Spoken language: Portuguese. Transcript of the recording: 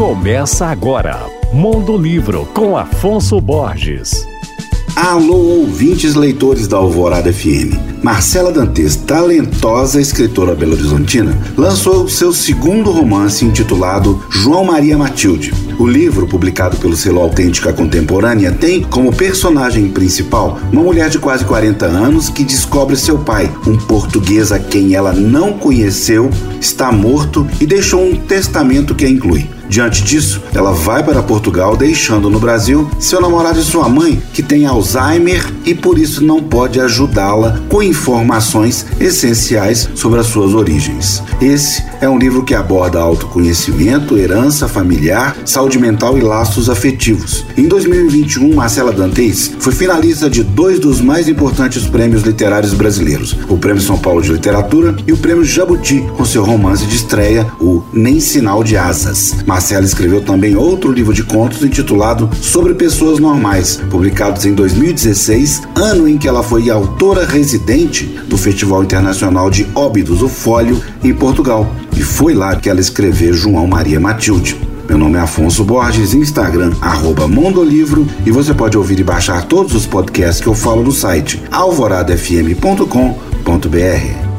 Começa agora, Mundo Livro com Afonso Borges. Alô, ouvintes leitores da Alvorada FM. Marcela Dantes, talentosa escritora belo-horizontina, lançou seu segundo romance intitulado João Maria Matilde. O livro, publicado pelo selo Autêntica Contemporânea, tem como personagem principal uma mulher de quase 40 anos que descobre seu pai, um português a quem ela não conheceu, está morto e deixou um testamento que a inclui. Diante disso, ela vai para Portugal, deixando no Brasil seu namorado e sua mãe, que tem Alzheimer e por isso não pode ajudá-la com informações essenciais sobre as suas origens. Esse é um livro que aborda autoconhecimento, herança familiar, saúde mental e laços afetivos. Em 2021, Marcela Dantes foi finalista de dois dos mais importantes prêmios literários brasileiros: o Prêmio São Paulo de Literatura e o Prêmio Jabuti, com seu romance de estreia, o Nem Sinal de Asas. Marcela escreveu também outro livro de contos intitulado Sobre Pessoas Normais, publicados em 2016, ano em que ela foi autora residente do Festival Internacional de Óbidos, o Fólio, em Portugal. E foi lá que ela escreveu João Maria Matilde. Meu nome é Afonso Borges, Instagram, arroba Mondolivro, e você pode ouvir e baixar todos os podcasts que eu falo no site alvoradafm.com.br.